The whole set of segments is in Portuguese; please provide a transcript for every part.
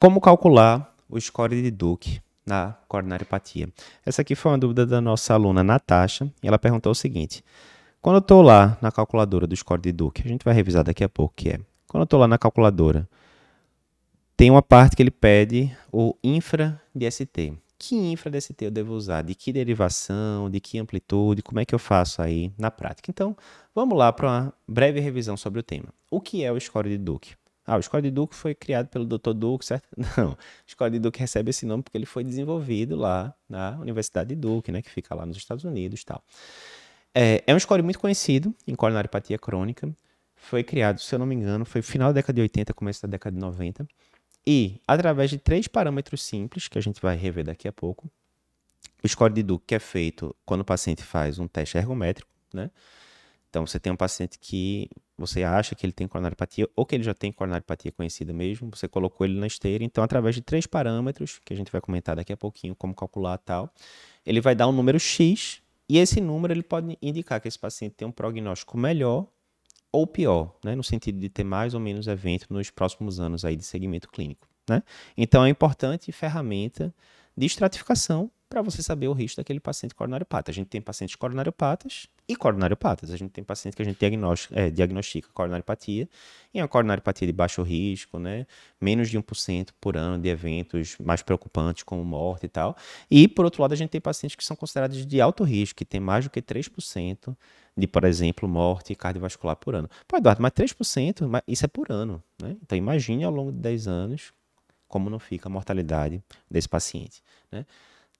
Como calcular o score de Duke na coronariopatia? Essa aqui foi uma dúvida da nossa aluna Natasha, e ela perguntou o seguinte: quando eu estou lá na calculadora do score de Duke, a gente vai revisar daqui a pouco, que é, quando eu estou lá na calculadora, tem uma parte que ele pede o infra DST. Que infra DST eu devo usar? De que derivação? De que amplitude? Como é que eu faço aí na prática? Então, vamos lá para uma breve revisão sobre o tema. O que é o score de Duke? Ah, o de Duke foi criado pelo Dr. Duke, certo? Não, o de Duke recebe esse nome porque ele foi desenvolvido lá na Universidade de Duke, né, que fica lá nos Estados Unidos e tal. É, é um score muito conhecido em coronariopatia crônica. Foi criado, se eu não me engano, foi final da década de 80, começo da década de 90. E, através de três parâmetros simples, que a gente vai rever daqui a pouco, o score de Duke é feito quando o paciente faz um teste ergométrico, né? Então, você tem um paciente que você acha que ele tem coronariopatia ou que ele já tem coronariopatia conhecida mesmo, você colocou ele na esteira, então através de três parâmetros, que a gente vai comentar daqui a pouquinho como calcular tal, ele vai dar um número X e esse número ele pode indicar que esse paciente tem um prognóstico melhor ou pior, né, no sentido de ter mais ou menos evento nos próximos anos aí de segmento clínico. Né? Então é importante ferramenta de estratificação para você saber o risco daquele paciente coronariopata. A gente tem pacientes coronariopatas e coronariopatas. A gente tem paciente que a gente diagnostica, é, diagnostica coronariopatia e é uma coronariopatia de baixo risco, né? menos de 1% por ano de eventos mais preocupantes como morte e tal. E, por outro lado, a gente tem pacientes que são considerados de alto risco, que tem mais do que 3% de, por exemplo, morte cardiovascular por ano. Pô, Eduardo, mas 3%, isso é por ano. Né? Então, imagine ao longo de 10 anos como não fica a mortalidade desse paciente. Né?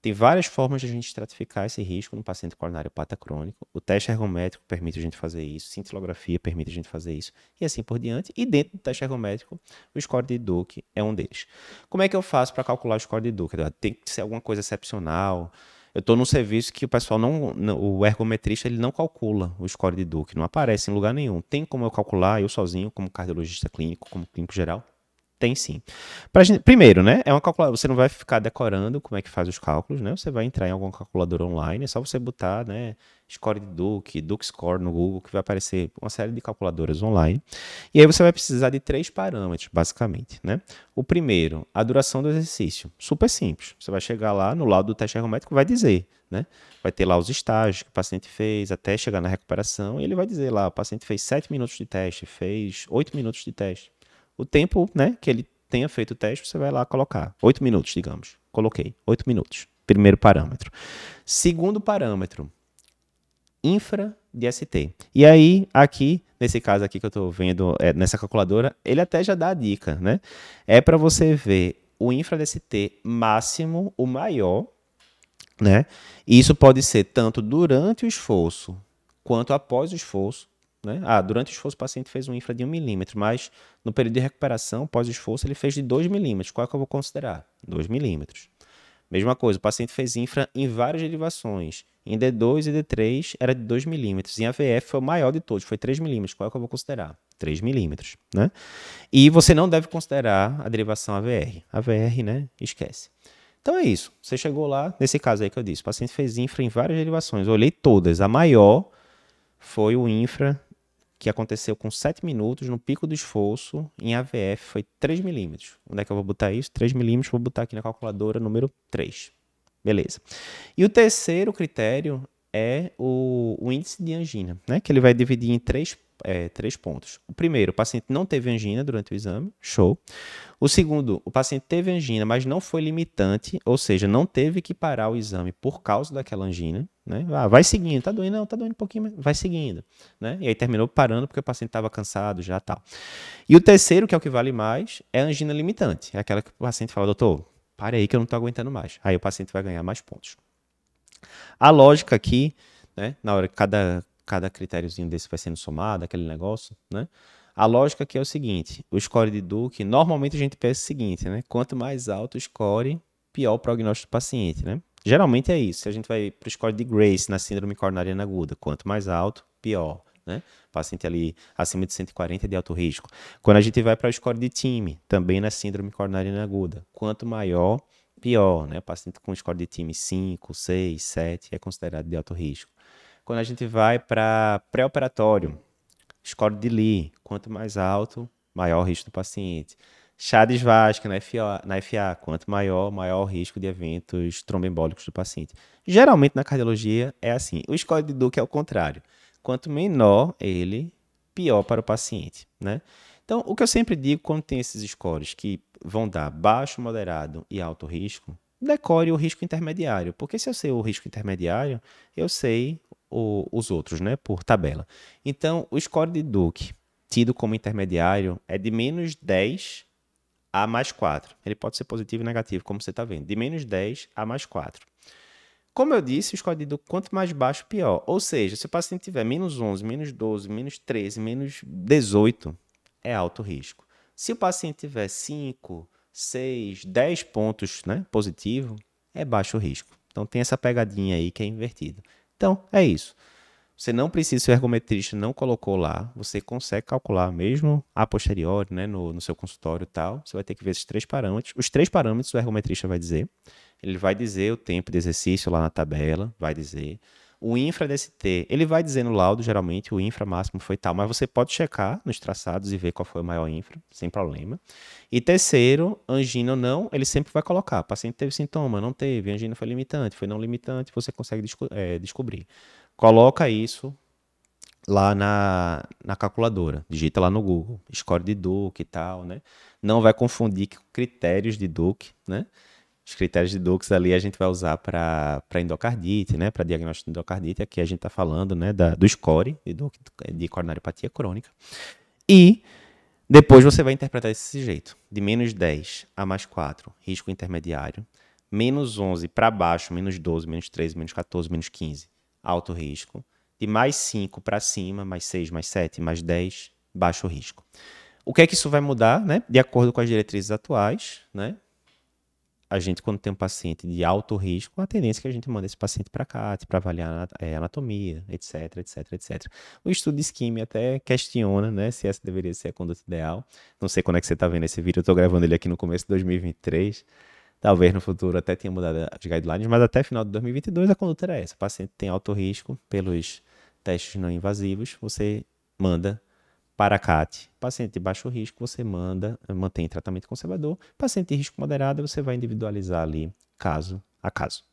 Tem várias formas de a gente estratificar esse risco no paciente coronariopata crônico. O teste ergométrico permite a gente fazer isso, cintilografia permite a gente fazer isso, e assim por diante. E dentro do teste ergométrico, o score de Duke é um deles. Como é que eu faço para calcular o score de Duke? Tem que ser alguma coisa excepcional. Eu estou num serviço que o pessoal não, o ergometrista ele não calcula o score de Duke, não aparece em lugar nenhum. Tem como eu calcular eu sozinho, como cardiologista clínico, como clínico geral? Tem sim. Gente, primeiro, né? É uma calculadora. Você não vai ficar decorando como é que faz os cálculos, né? Você vai entrar em alguma calculadora online, é só você botar, né? Score de Duke, Duke Score no Google, que vai aparecer uma série de calculadoras online. E aí você vai precisar de três parâmetros, basicamente, né? O primeiro, a duração do exercício. Super simples. Você vai chegar lá no lado do teste ergométrico, vai dizer, né? Vai ter lá os estágios que o paciente fez até chegar na recuperação, e ele vai dizer lá, o paciente fez 7 minutos de teste, fez 8 minutos de teste o tempo né, que ele tenha feito o teste, você vai lá colocar. Oito minutos, digamos. Coloquei. Oito minutos. Primeiro parâmetro. Segundo parâmetro, infra DST. E aí, aqui, nesse caso aqui que eu estou vendo, é, nessa calculadora, ele até já dá a dica, né? É para você ver o infra DST máximo, o maior, né? E isso pode ser tanto durante o esforço quanto após o esforço, né? Ah, durante o esforço o paciente fez um infra de 1 milímetro, mas no período de recuperação, pós-esforço, ele fez de 2 milímetros. Qual é que eu vou considerar? 2 milímetros. Mesma coisa, o paciente fez infra em várias derivações. Em D2 e D3 era de 2 milímetros. Em AVF foi o maior de todos, foi 3 milímetros. Qual é que eu vou considerar? 3 milímetros. Né? E você não deve considerar a derivação AVR. AVR, né? Esquece. Então é isso. Você chegou lá, nesse caso aí que eu disse, o paciente fez infra em várias derivações. Eu olhei todas. A maior foi o infra que aconteceu com 7 minutos no pico do esforço em AVF foi 3 milímetros. Onde é que eu vou botar isso? 3 milímetros, vou botar aqui na calculadora número 3. Beleza. E o terceiro critério é o, o índice de angina, né? que ele vai dividir em três é, três pontos. O primeiro, o paciente não teve angina durante o exame, show. O segundo, o paciente teve angina, mas não foi limitante, ou seja, não teve que parar o exame por causa daquela angina. Né? Ah, vai seguindo, tá doendo, não, tá doendo um pouquinho, mas vai seguindo. Né? E aí terminou parando porque o paciente estava cansado já tal. E o terceiro, que é o que vale mais, é a angina limitante. É aquela que o paciente fala, doutor, pare aí que eu não estou aguentando mais. Aí o paciente vai ganhar mais pontos. A lógica aqui, né, na hora que cada, cada critériozinho desse vai sendo somado, aquele negócio, né? A lógica aqui é o seguinte: o score de Duke, normalmente a gente pensa o seguinte, né? Quanto mais alto o score, pior o prognóstico do paciente, né? Geralmente é isso. A gente vai para o score de Grace na síndrome coronariana aguda, quanto mais alto, pior. Né? Paciente ali acima de 140 é de alto risco. Quando a gente vai para o score de time, também na síndrome coronariana aguda, quanto maior, pior. Né? Paciente com score de time 5, 6, 7 é considerado de alto risco. Quando a gente vai para pré-operatório, score de Lee, quanto mais alto, maior o risco do paciente. Chades Vasque na FA, na FA, quanto maior, maior o risco de eventos tromboembólicos do paciente. Geralmente na cardiologia é assim. O score de Duke é o contrário. Quanto menor ele, pior para o paciente, né? Então, o que eu sempre digo quando tem esses scores que vão dar baixo, moderado e alto risco, decore o risco intermediário, porque se eu sei o risco intermediário, eu sei o, os outros, né, por tabela. Então, o score de Duke, tido como intermediário, é de menos 10 a mais 4. Ele pode ser positivo e negativo, como você está vendo, de menos 10 a mais 4. Como eu disse, o score de Duke, quanto mais baixo, pior. Ou seja, se o paciente tiver menos 11, menos 12, menos 13, menos 18, é alto risco. Se o paciente tiver 5, 6, 10 pontos né, positivo, é baixo risco. Então tem essa pegadinha aí que é invertida. Então, é isso. Você não precisa, se o ergometrista não colocou lá, você consegue calcular mesmo a posteriori, né, no, no seu consultório e tal. Você vai ter que ver esses três parâmetros. Os três parâmetros o ergometrista vai dizer. Ele vai dizer o tempo de exercício lá na tabela, vai dizer. O infra DST, ele vai dizer no laudo, geralmente, o infra máximo foi tal, mas você pode checar nos traçados e ver qual foi o maior infra, sem problema. E terceiro, angina ou não, ele sempre vai colocar. O paciente teve sintoma, não teve, angina foi limitante, foi não limitante, você consegue desco é, descobrir. Coloca isso lá na, na calculadora, digita lá no Google, score de Duke e tal, né? Não vai confundir com critérios de Duke, né? Os critérios de Dux ali a gente vai usar para endocardite, né? Para diagnóstico de endocardite. Aqui a gente está falando né, da, do score de, de coronariopatia crônica. E depois você vai interpretar desse jeito: de menos 10 a mais 4, risco intermediário. Menos 11 para baixo, menos 12, menos 13, menos 14, menos 15, alto risco. De mais 5 para cima, mais 6, mais 7, mais 10, baixo risco. O que é que isso vai mudar, né? De acordo com as diretrizes atuais, né? A gente, quando tem um paciente de alto risco, a tendência é que a gente manda esse paciente para CAT, para avaliar é, anatomia, etc, etc, etc. O estudo de isquemia até questiona né, se essa deveria ser a conduta ideal. Não sei quando é que você está vendo esse vídeo, eu estou gravando ele aqui no começo de 2023. Talvez no futuro até tenha mudado as guidelines, mas até final de 2022 a conduta era essa. O paciente tem alto risco pelos testes não invasivos, você manda para CAT, paciente de baixo risco, você manda, mantém tratamento conservador. Paciente de risco moderado, você vai individualizar ali caso a caso.